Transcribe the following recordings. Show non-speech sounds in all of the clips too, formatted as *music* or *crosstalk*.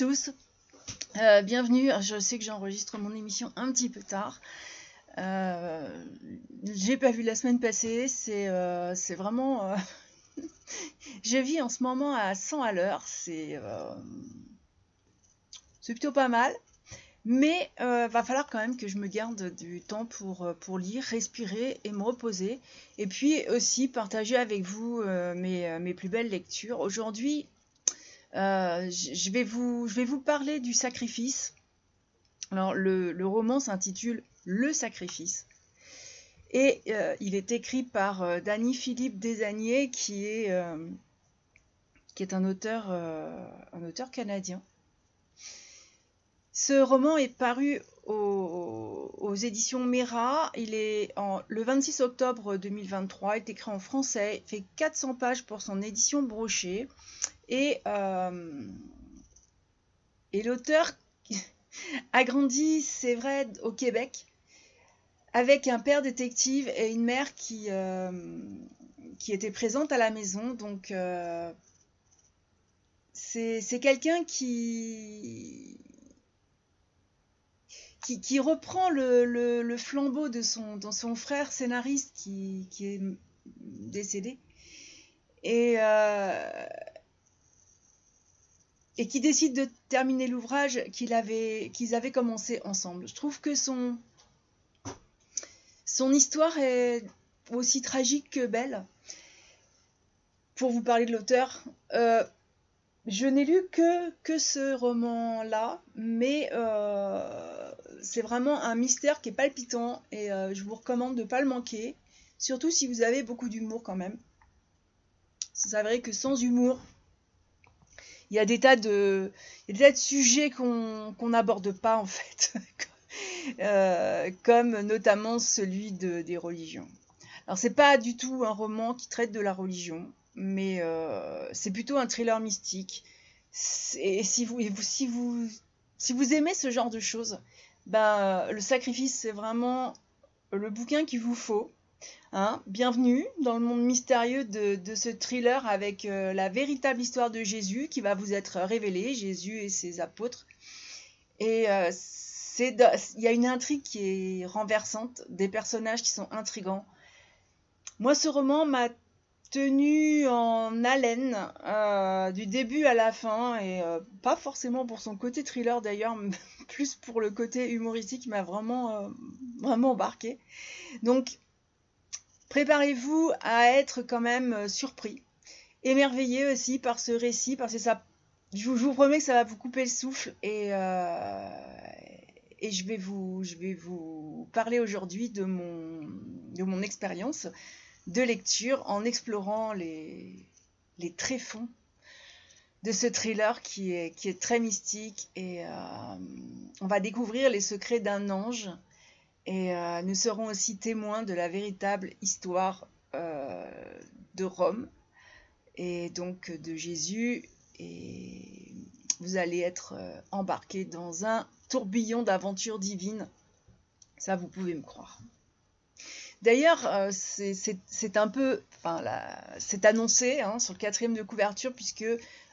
Tous, Euh, bienvenue. Je sais que j'enregistre mon émission un petit peu tard. Euh, J'ai pas vu la semaine passée, c'est euh, vraiment. *laughs* je vis en ce moment à 100 à l'heure, c'est plutôt pas mal. Mais va falloir quand même que je me garde du temps pour, pour lire, respirer et me reposer. Et puis aussi partager avec vous mes, mes plus belles lectures. Aujourd'hui, euh, je vais vous, parler du sacrifice. Alors, le, roman s'intitule Le sacrifice. Et euh, il est écrit par euh, Philippe Desagniers, qui est, euh, un auteur canadien. Ce roman est paru aux, éditions Mera. Il est en, le 26 octobre 2023, est écrit en français, fait 400 pages pour son édition brochée. Et, euh, l'auteur a *laughs* grandi, c'est vrai, au Québec, avec un père détective et une mère qui, euh, était présente à la maison. Donc, euh, c'est quelqu'un qui, qui, reprend le, flambeau de son, frère scénariste qui, est décédé. Et, euh, et qui décide de terminer l'ouvrage qu'ils avaient commencé ensemble. Je trouve que son, histoire est aussi tragique que belle. Pour vous parler de l'auteur, euh, je n'ai lu que, que ce roman-là, mais euh, c'est vraiment un mystère qui est palpitant et euh, je vous recommande de ne pas le manquer, surtout si vous avez beaucoup d'humour quand même. C'est vrai que sans humour, il y a des tas de, des tas de sujets qu'on qu'on n'aborde pas en fait, *laughs* Euh, comme notamment celui de, des religions. Alors c'est pas du tout un roman qui traite de la religion, mais euh, c'est plutôt un thriller mystique. Et si vous- si vous, si vous aimez ce genre de choses, ben, le sacrifice c'est vraiment le bouquin qu'il vous faut. Hein, bienvenue dans le monde mystérieux de, ce thriller avec euh, la véritable histoire de Jésus qui va vous être révélée, Jésus et ses apôtres. Et euh, il y a une intrigue qui est renversante, des personnages qui sont intrigants. Moi, ce roman m'a tenu en haleine euh, du début à la fin, et euh, pas forcément pour son côté thriller d'ailleurs, *laughs* plus pour le côté humoristique m'a vraiment, euh, vraiment embarqué. Donc, préparez-vous à être quand même surpris, émerveillé aussi par ce récit, parce que ça, je vous, je vous promets que ça va vous couper le souffle et, et je vais vous, je vais vous parler aujourd'hui de mon, de mon expérience de lecture en explorant les, tréfonds de ce thriller qui est, très mystique et euh, on va découvrir les secrets d'un ange et euh, nous serons aussi témoins de la véritable histoire euh, de Rome et donc de Jésus et vous allez être embarqués dans un tourbillon d'aventures divines. Ça, vous pouvez me croire. D'ailleurs, euh, c'est un peu, c'est annoncé hein, sur le quatrième de couverture puisque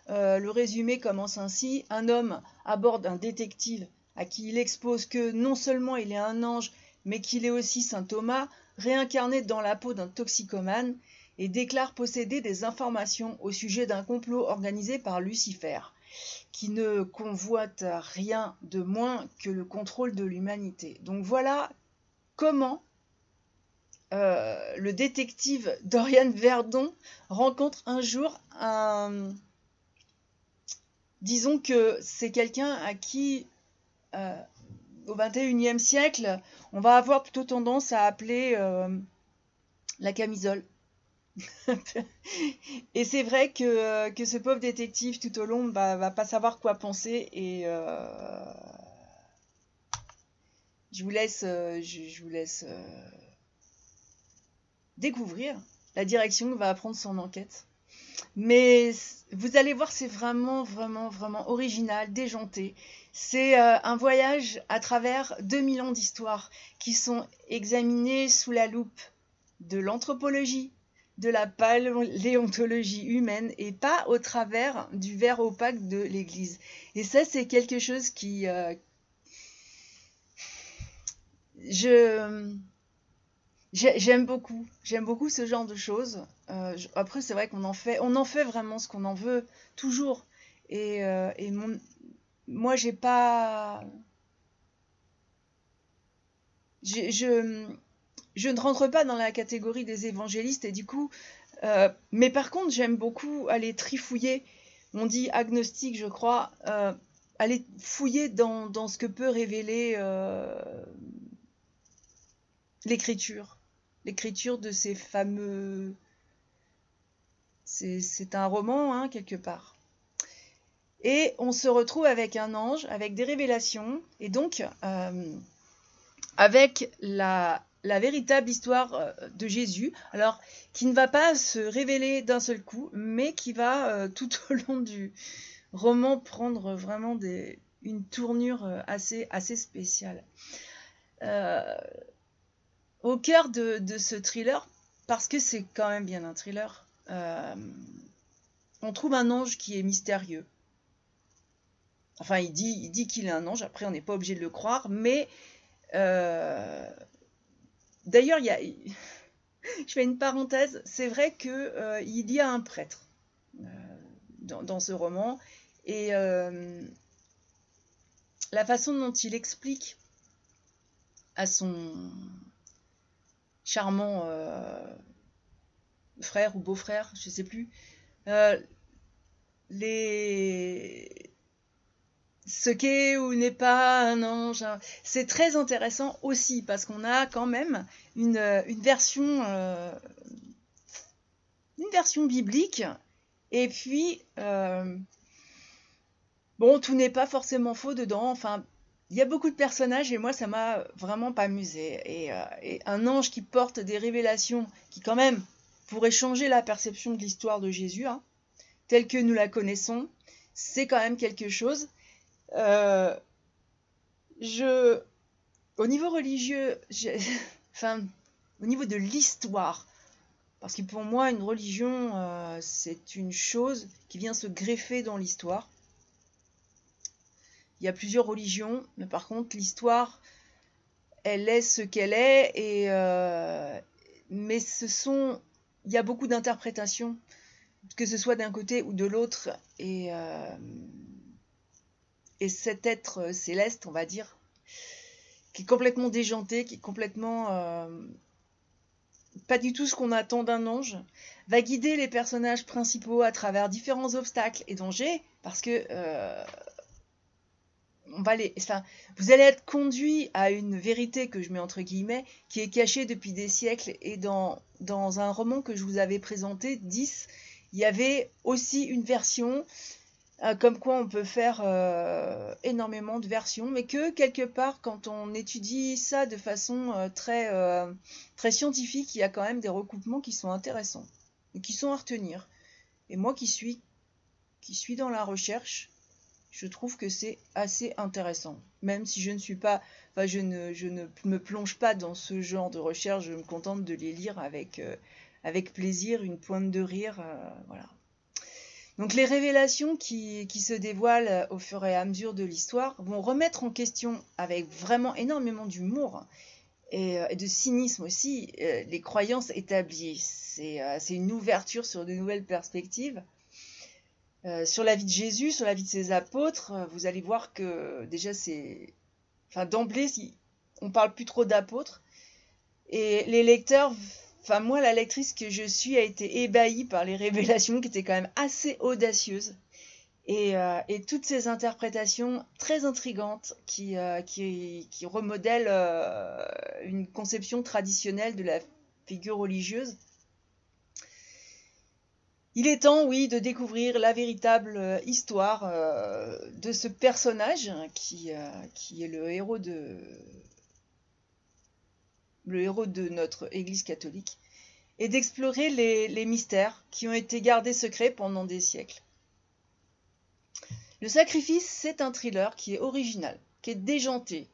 euh, le résumé commence ainsi. Un homme aborde un détective à qui il expose que non seulement il est un ange, mais qu'il est aussi Saint Thomas, réincarné dans la peau d'un toxicomane, et déclare posséder des informations au sujet d'un complot organisé par Lucifer, qui ne convoite rien de moins que le contrôle de l'humanité. Donc voilà comment euh, le détective Dorian Verdon rencontre un jour un... Disons que c'est quelqu'un à qui, euh, au XXIe siècle, on va avoir plutôt tendance à appeler euh, la camisole. *laughs* Et c'est vrai que, que ce pauvre détective tout au long bah, va pas savoir quoi penser et je vous laisse, découvrir la direction va prendre son enquête. Mais vous allez voir, c'est vraiment, vraiment, vraiment original, déjanté. C'est euh, un voyage à travers 2000 ans d'histoire qui sont examinés sous la loupe de l'anthropologie, de la paléontologie humaine et pas au travers du verre opaque de l'Église. Et ça, c'est quelque chose qui... Euh, je j'aime beaucoup. J'aime beaucoup ce genre de choses. Euh, après c'est vrai qu'on en fait on en fait vraiment ce qu'on en veut toujours. Et, euh, mon, moi j'ai pas je, ne rentre pas dans la catégorie des évangélistes et du coup, euh, mais par contre, j'aime beaucoup aller trifouiller. On dit agnostique, je crois, aller fouiller dans, ce que peut révéler l'écriture, l'écriture de ces fameux. C'est un roman, hein, quelque part. Et on se retrouve avec un ange, avec des révélations, et donc avec la, véritable histoire euh, de Jésus, alors qui ne va pas se révéler d'un seul coup, mais qui va euh, *laughs* tout au long du roman prendre vraiment des, une tournure euh, assez, assez spéciale. Au cœur de, ce thriller, parce que c'est quand même bien un thriller, on trouve un ange qui est mystérieux. Enfin, il dit, il dit qu'il est un ange, après on n'est pas obligé de le croire, mais euh, d'ailleurs, il y a... *laughs* je fais une parenthèse, c'est vrai qu'il euh, y a un prêtre euh, dans, ce roman, et la façon dont il explique à son charmant frère ou beau-frère, je sais plus, les ce qu'est ou n'est pas un ange. Hein. C'est très intéressant aussi parce qu'on a quand même une, euh, version euh, une version biblique et puis euh, bon tout n'est pas forcément faux dedans. Enfin il y a beaucoup de personnages et moi ça m'a vraiment pas amusé et, un ange qui porte des révélations qui quand même pourraient changer la perception de l'histoire de Jésus hein, telle que nous la connaissons c'est quand même quelque chose euh, je, au niveau religieux, *laughs* enfin, au niveau de l'histoire, parce que pour moi, une religion, euh, c'est une chose qui vient se greffer dans l'histoire. Il y a plusieurs religions, mais par contre, l'histoire, elle est ce qu'elle est, et, euh, mais ce sont, il y a beaucoup d'interprétations, que ce soit d'un côté ou de l'autre, et et cet être euh, céleste, on va dire, qui est complètement déjanté, qui est complètement euh, pas du tout ce qu'on attend d'un ange, va guider les personnages principaux à travers différents obstacles et dangers, parce que euh, vous allez être conduit à une vérité que je mets entre guillemets, qui est cachée depuis des siècles, et dans, dans un roman que je vous avais présenté, 10, il y avait aussi une version euh, comme quoi on peut faire euh, énormément de versions, mais que quelque part, quand on étudie ça de façon euh, très, très scientifique, il y a quand même des recoupements qui sont intéressants et qui sont à retenir. Et moi qui suis, qui suis dans la recherche, je trouve que c'est assez intéressant. Même si je ne suis pas, enfin, je ne, je ne me plonge pas dans ce genre de recherche, je me contente de les lire avec, avec plaisir, une pointe de rire, voilà. Donc les révélations qui, se dévoilent au fur et à mesure de l'histoire vont remettre en question, avec vraiment énormément d'humour et, euh, de cynisme aussi, euh, les croyances établies. Euh, c'est une ouverture sur de nouvelles perspectives. Sur la vie de Jésus, sur la vie de ses apôtres, vous allez voir que déjà c'est... Enfin d'emblée, on parle plus trop d'apôtres. Et les lecteurs Enfin, moi, la lectrice que je suis a été ébahie par les *laughs* révélations qui étaient quand même assez audacieuses. Et, euh, toutes ces interprétations très intrigantes qui, euh, qui, remodèlent euh, une conception traditionnelle de la figure religieuse. Il est temps, oui, de découvrir la véritable histoire de ce personnage qui, qui est le héros de, notre Église catholique, et d'explorer les, mystères qui ont été gardés secrets pendant des siècles. Le sacrifice, c'est un thriller qui est original, qui est déjanté,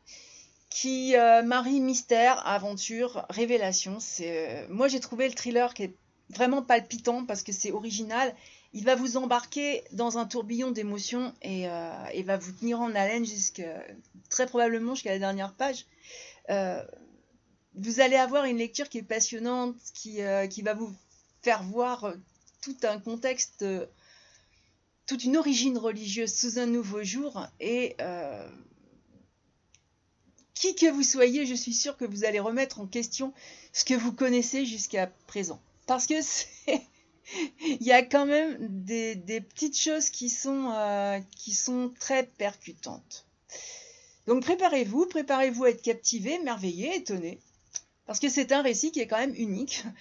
qui euh, marie mystère, aventure, révélation. C'est, euh, moi, j'ai trouvé le thriller qui est vraiment palpitant parce que c'est original. Il va vous embarquer dans un tourbillon d'émotions et, euh, va vous tenir en haleine jusqu'à très probablement jusqu'à la dernière page. Euh, vous allez avoir une lecture qui est passionnante, qui, euh, qui va vous faire voir tout un contexte, toute une origine religieuse sous un nouveau jour et qui que vous soyez, je suis sûre que vous allez remettre en question ce que vous connaissez jusqu'à présent. Parce que. *laughs* Il y a quand même des, petites choses qui sont, euh, qui sont très percutantes. Donc préparez-vous, préparez-vous à être captivé, merveillé, étonné. Parce que c'est un récit qui est quand même unique. *laughs*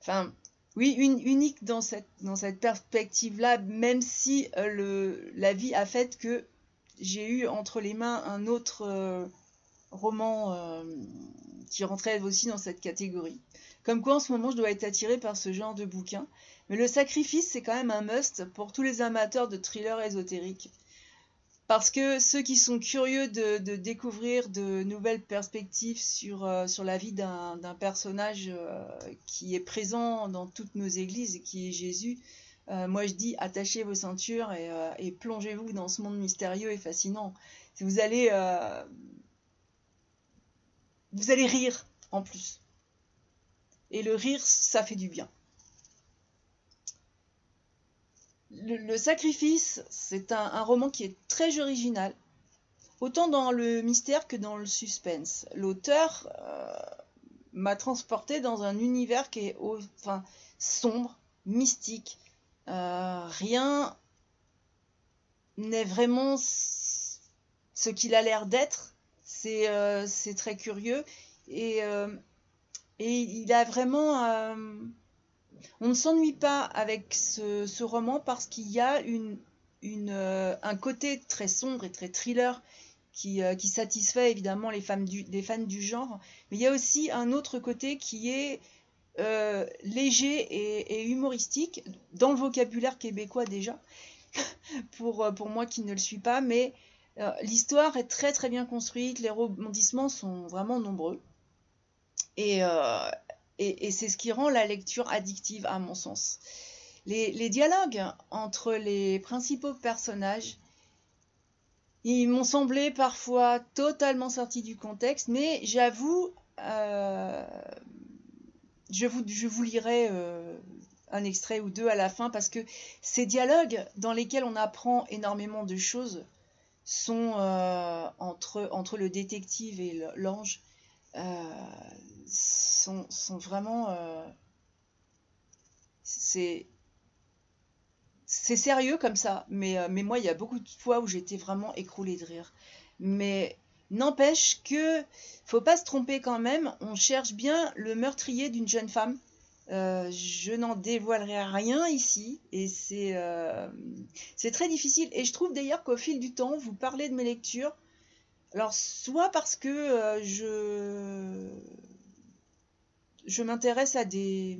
Enfin, oui, une, unique dans cette, dans cette perspective-là, même si euh, le, la vie a fait que j'ai eu entre les mains un autre euh, roman qui rentrait aussi dans cette catégorie. Comme quoi en ce moment je dois être attirée par ce genre de bouquin. Mais le sacrifice c'est quand même un must pour tous les amateurs de thrillers ésotériques. Parce que ceux qui sont curieux de, découvrir de nouvelles perspectives sur, euh, la vie d'un personnage euh, qui est présent dans toutes nos églises, qui est Jésus, euh, moi je dis attachez vos ceintures et, et plongez-vous dans ce monde mystérieux et fascinant. Vous allez, vous allez rire en plus. Et le rire, ça fait du bien. Le, Sacrifice, c'est un, roman qui est très original, autant dans le mystère que dans le suspense. L'auteur euh, m'a transporté dans un univers qui est enfin, sombre, mystique. Euh, rien n'est vraiment ce qu'il a l'air d'être. C'est euh, très curieux. Et et il a vraiment... Euh, on ne s'ennuie pas avec ce, roman parce qu'il y a euh, un côté très sombre et très thriller qui, euh, satisfait évidemment les, fans du genre. Mais il y a aussi un autre côté qui est léger et, humoristique, dans le vocabulaire québécois déjà, *laughs* pour moi qui ne le suis pas. Mais l'histoire est très très bien construite, les rebondissements sont vraiment nombreux. Euh, et, c'est ce qui rend la lecture addictive à mon sens. Les, dialogues entre les principaux personnages, ils m'ont semblé parfois totalement sortis du contexte, mais j'avoue, euh, je, vous, lirai euh, un extrait ou deux à la fin, parce que ces dialogues dans lesquels on apprend énormément de choses sont entre le détective et l'ange sont, sont vraiment... Euh, c'est c'est sérieux comme ça, mais, euh, mais moi, il y a beaucoup de fois où j'étais vraiment écroulée de rire. Mais n'empêche que, faut pas se tromper quand même, on cherche bien le meurtrier d'une jeune femme. Euh, je n'en dévoilerai rien ici, et c'est très difficile. Et je trouve d'ailleurs qu'au fil du temps, vous parlez de mes lectures, alors soit parce que je je m'intéresse à des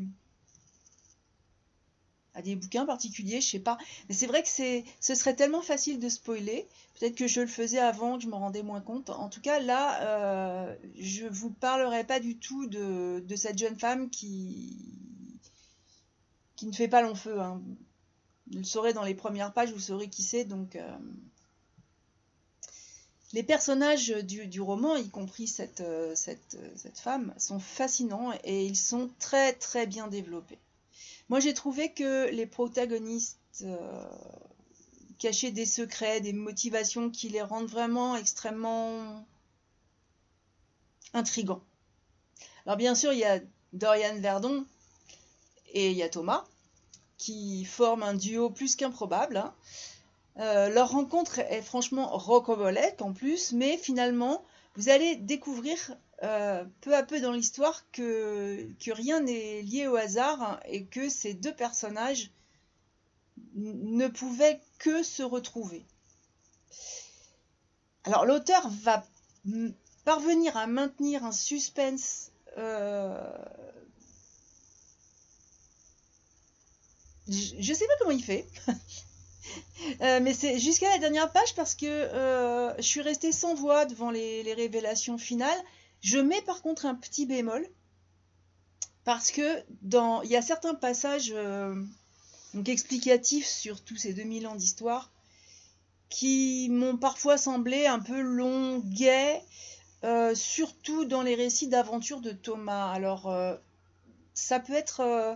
à des bouquins particuliers, je sais pas. Mais c'est vrai que c'est ce serait tellement facile de spoiler. Peut-être que je le faisais avant, que je me rendais moins compte. En tout cas, là, euh, je vous parlerai pas du tout de, cette jeune femme qui qui ne fait pas long feu. Hein. Vous le saurez dans les premières pages, vous saurez qui c'est. Donc, euh, les personnages du, roman, y compris cette, euh, cette, cette, femme, sont fascinants et ils sont très très bien développés. Moi j'ai trouvé que les protagonistes euh, cachaient des secrets, des motivations qui les rendent vraiment extrêmement intrigants. Alors bien sûr il y a Dorian Verdon et il y a Thomas qui forment un duo plus qu'improbable. Hein. Euh, leur rencontre est franchement rocambolesque en plus, mais finalement, vous allez découvrir euh, peu à peu dans l'histoire que, rien n'est lié au hasard et que ces deux personnages ne pouvaient que se retrouver. Alors l'auteur va parvenir à maintenir un suspense euh, je ne sais pas comment il fait. *laughs* Euh, mais c'est jusqu'à la dernière page parce que euh, je suis restée sans voix devant les, révélations finales. Je mets par contre un petit bémol parce que dans il y a certains passages donc explicatifs sur tous ces 2000 ans d'histoire qui m'ont parfois semblé un peu longuets, euh, surtout dans les récits d'aventure de Thomas. Alors, euh, ça peut être euh,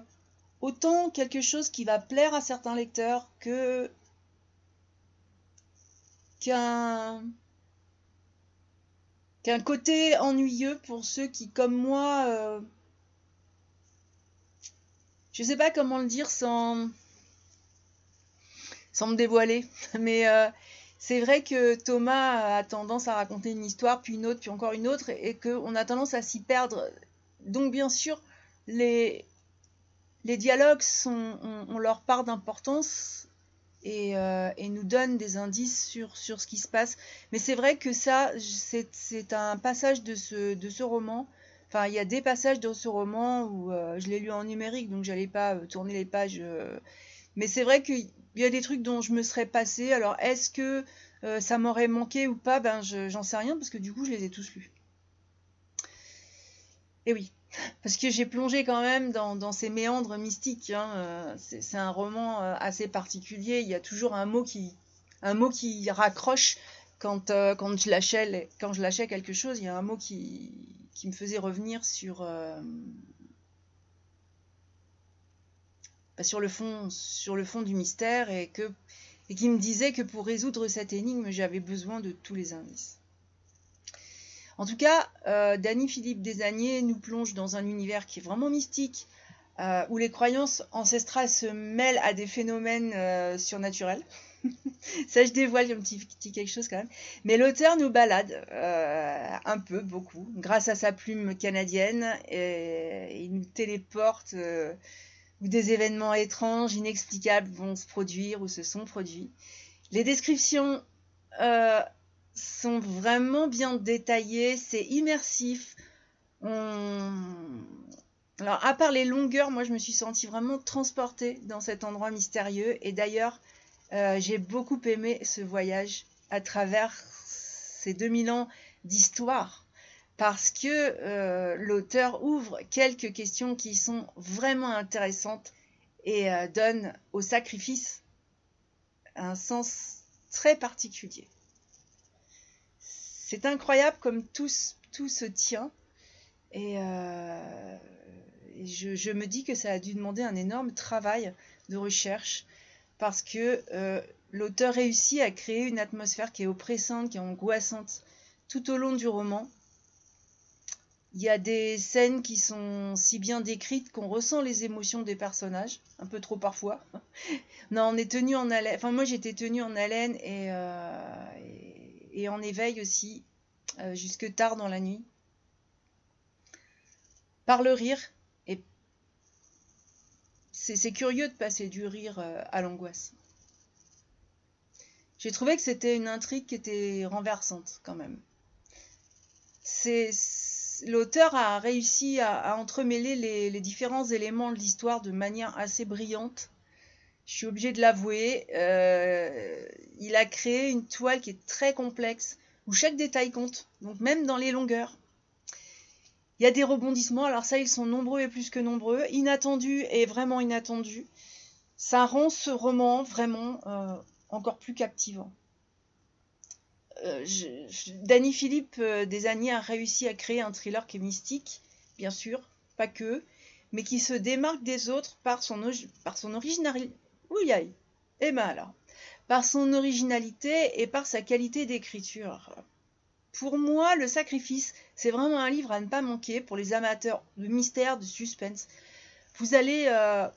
autant quelque chose qui va plaire à certains lecteurs que qu'un côté ennuyeux pour ceux qui, comme moi, je sais pas comment le dire sans me dévoiler, *laughs* mais euh, c'est vrai que Thomas a tendance à raconter une histoire, puis une autre, puis encore une autre, et qu'on a tendance à s'y perdre. Donc bien sûr, les, dialogues sont, ont, leur part d'importance et, euh, et, nous donnent des indices sur, sur ce qui se passe. Mais c'est vrai que ça, c'est un passage de ce, de ce roman. Enfin, il y a des passages de ce roman où euh, je l'ai lu en numérique, donc j'allais pas tourner les pages. mais c'est vrai que il y a des trucs dont je me serais passé. Alors, est-ce que euh, ça m'aurait manqué ou pas? Ben, j'en sais rien parce que du coup, je les ai tous lus. Et oui, parce que j'ai plongé quand même dans, ces méandres mystiques. Hein, euh, c'est un roman euh, assez particulier. Il y a toujours un mot qui, raccroche quand, quand, je lâchais, quelque chose. Il y a un mot qui, me faisait revenir sur sur, le fond, sur le fond du mystère et qui me disait que pour résoudre cette énigme, j'avais besoin de tous les indices. En tout cas, euh, Danny Philippe Desagniers nous plonge dans un univers qui est vraiment mystique, euh, où les croyances ancestrales se mêlent à des phénomènes euh, surnaturels. *laughs* Ça, je dévoile un petit, quelque chose quand même. Mais l'auteur nous balade un peu, beaucoup, grâce à sa plume canadienne, et il nous téléporte où des événements étranges, inexplicables vont se produire ou se sont produits. Les descriptions euh, sont vraiment bien détaillées, c'est immersif. Alors, à part les longueurs, moi, je me suis sentie vraiment transportée dans cet endroit mystérieux. Et d'ailleurs, euh, j'ai beaucoup aimé ce voyage à travers ces 2000 ans d'histoire parce que euh, l'auteur ouvre quelques questions qui sont vraiment intéressantes et euh, donne au sacrifice un sens très particulier. C'est incroyable comme tout, se tient et, euh, je, me dis que ça a dû demander un énorme travail de recherche parce que l'auteur réussit à créer une atmosphère qui est oppressante, qui est angoissante tout au long du roman il y a des scènes qui sont si bien décrites qu'on ressent les émotions des personnages, un peu trop parfois. *laughs* non, on est tenu en haleine. Enfin, moi j'étais tenue en haleine et, euh, et, en éveil aussi, euh, jusque tard dans la nuit. Par le rire. Et c'est curieux de passer du rire euh, à l'angoisse. J'ai trouvé que c'était une intrigue qui était renversante quand même. L'auteur a réussi à, entremêler les, différents éléments de l'histoire de manière assez brillante. Je suis obligée de l'avouer. Euh, il a créé une toile qui est très complexe, où chaque détail compte, donc même dans les longueurs. Il y a des rebondissements, alors ça, ils sont nombreux et plus que nombreux, inattendus et vraiment inattendus. Ça rend ce roman vraiment euh, encore plus captivant. Euh, Danny Philippe euh, des années a réussi à créer un thriller qui est mystique, bien sûr, pas que, mais qui se démarque des autres par son, par son originalité. Par son originalité et par sa qualité d'écriture. Pour moi, Le Sacrifice, c'est vraiment un livre à ne pas manquer pour les amateurs de mystère, de suspense. Vous allez euh,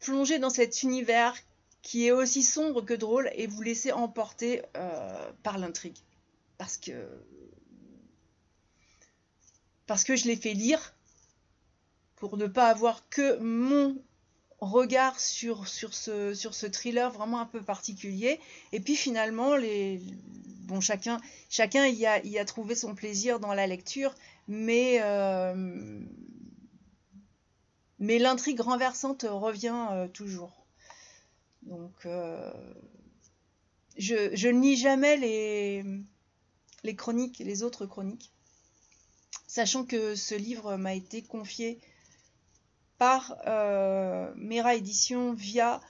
plonger dans cet univers qui est aussi sombre que drôle et vous laisser emporter par l'intrigue parce que parce que je l'ai fait lire pour ne pas avoir que mon regard sur, ce, thriller vraiment un peu particulier. Et puis finalement, les, bon, chacun, chacun y, a, y a trouvé son plaisir dans la lecture, mais, euh, l'intrigue renversante revient euh, toujours. Donc, euh, je, je ne lis jamais les, les chroniques, les autres chroniques, sachant que ce livre m'a été confié par Mera Édition via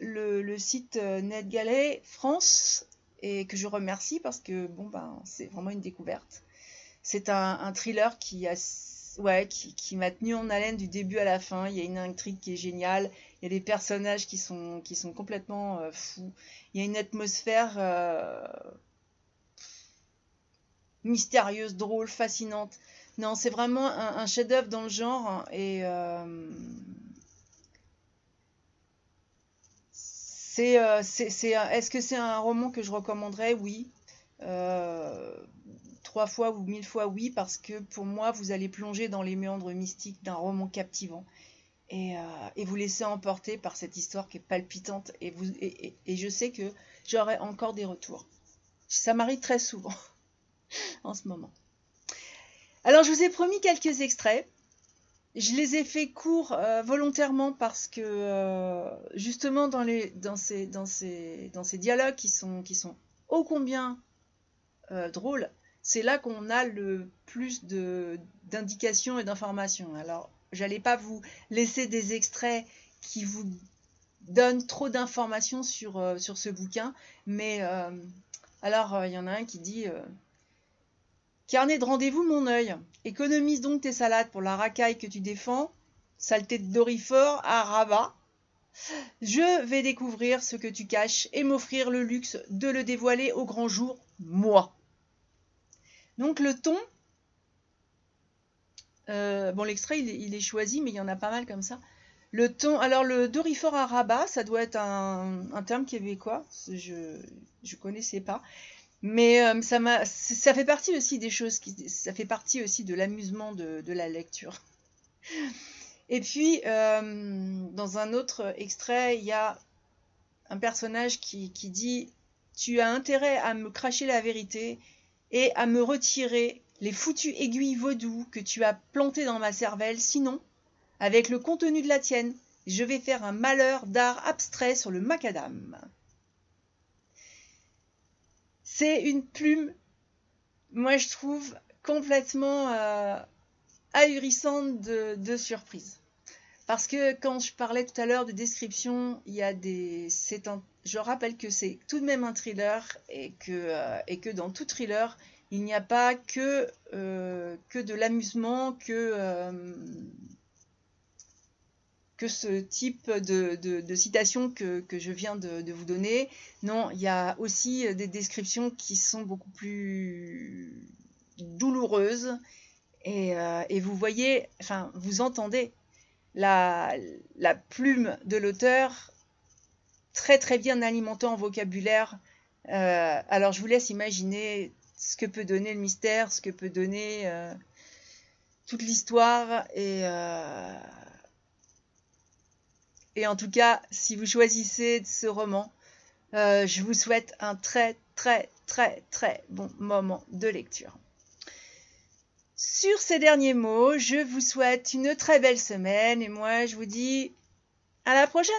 le, site NetGalley France et que je remercie parce que bon ben c'est vraiment une découverte. C'est un, thriller qui a ouais qui, m'a tenu en haleine du début à la fin. Il y a une intrigue qui est géniale. Il y a des personnages qui sont qui sont complètement euh, fous. Il y a une atmosphère euh, mystérieuse, drôle, fascinante. Non, c'est vraiment un, chef-d'œuvre dans le genre et euh, Euh, c'est, c'est, est-ce que c'est un roman que je recommanderais? Oui. Euh, trois fois ou mille fois oui, parce que pour moi, vous allez plonger dans les méandres mystiques d'un roman captivant et, euh, vous laisser emporter par cette histoire qui est palpitante. Et, et je sais que j'aurai encore des retours. Ça m'arrive très souvent *laughs* en ce moment. Alors, je vous ai promis quelques extraits. Je les ai fait courts euh, volontairement parce que euh, justement dans, ces, dialogues qui sont, ô combien euh, drôles, c'est là qu'on a le plus d'indications et d'informations. Alors, j'allais pas vous laisser des extraits qui vous donnent trop d'informations sur ce bouquin, mais alors il y en a un qui dit Carnet de rendez-vous, mon œil. Économise donc tes salades pour la racaille que tu défends. Saleté de dorifort à rabat. Je vais découvrir ce que tu caches et m'offrir le luxe de le dévoiler au grand jour, moi. Donc le ton, euh, bon l'extrait il, est choisi, mais il y en a pas mal comme ça. Le ton, alors le dorifort à rabat, ça doit être un, un terme québécois, je ne connaissais pas. Mais euh, ça, ça fait partie aussi des choses, qui, ça fait partie aussi de l'amusement de, la lecture. Et puis, euh, dans un autre extrait, il y a un personnage qui, qui dit Tu as intérêt à me cracher la vérité et à me retirer les foutues aiguilles vaudou que tu as plantées dans ma cervelle, sinon, avec le contenu de la tienne, je vais faire un malheur d'art abstrait sur le macadam. C'est une plume, moi je trouve, complètement euh, ahurissante de, surprise. Parce que quand je parlais tout à l'heure de description, il y a des. je rappelle que c'est tout de même un thriller et que, euh, dans tout thriller, il n'y a pas que, euh, que de l'amusement, que, que ce type de, de, citation que, je viens de, vous donner. Non, il y a aussi des descriptions qui sont beaucoup plus douloureuses. Et, euh, vous voyez, enfin, vous entendez la, la plume de l'auteur très très bien alimentée en vocabulaire. Euh, alors je vous laisse imaginer ce que peut donner le mystère, ce que peut donner euh, toute l'histoire et et en tout cas, si vous choisissez ce roman, euh, je vous souhaite un très très très très bon moment de lecture. Sur ces derniers mots, je vous souhaite une très belle semaine et moi je vous dis à la prochaine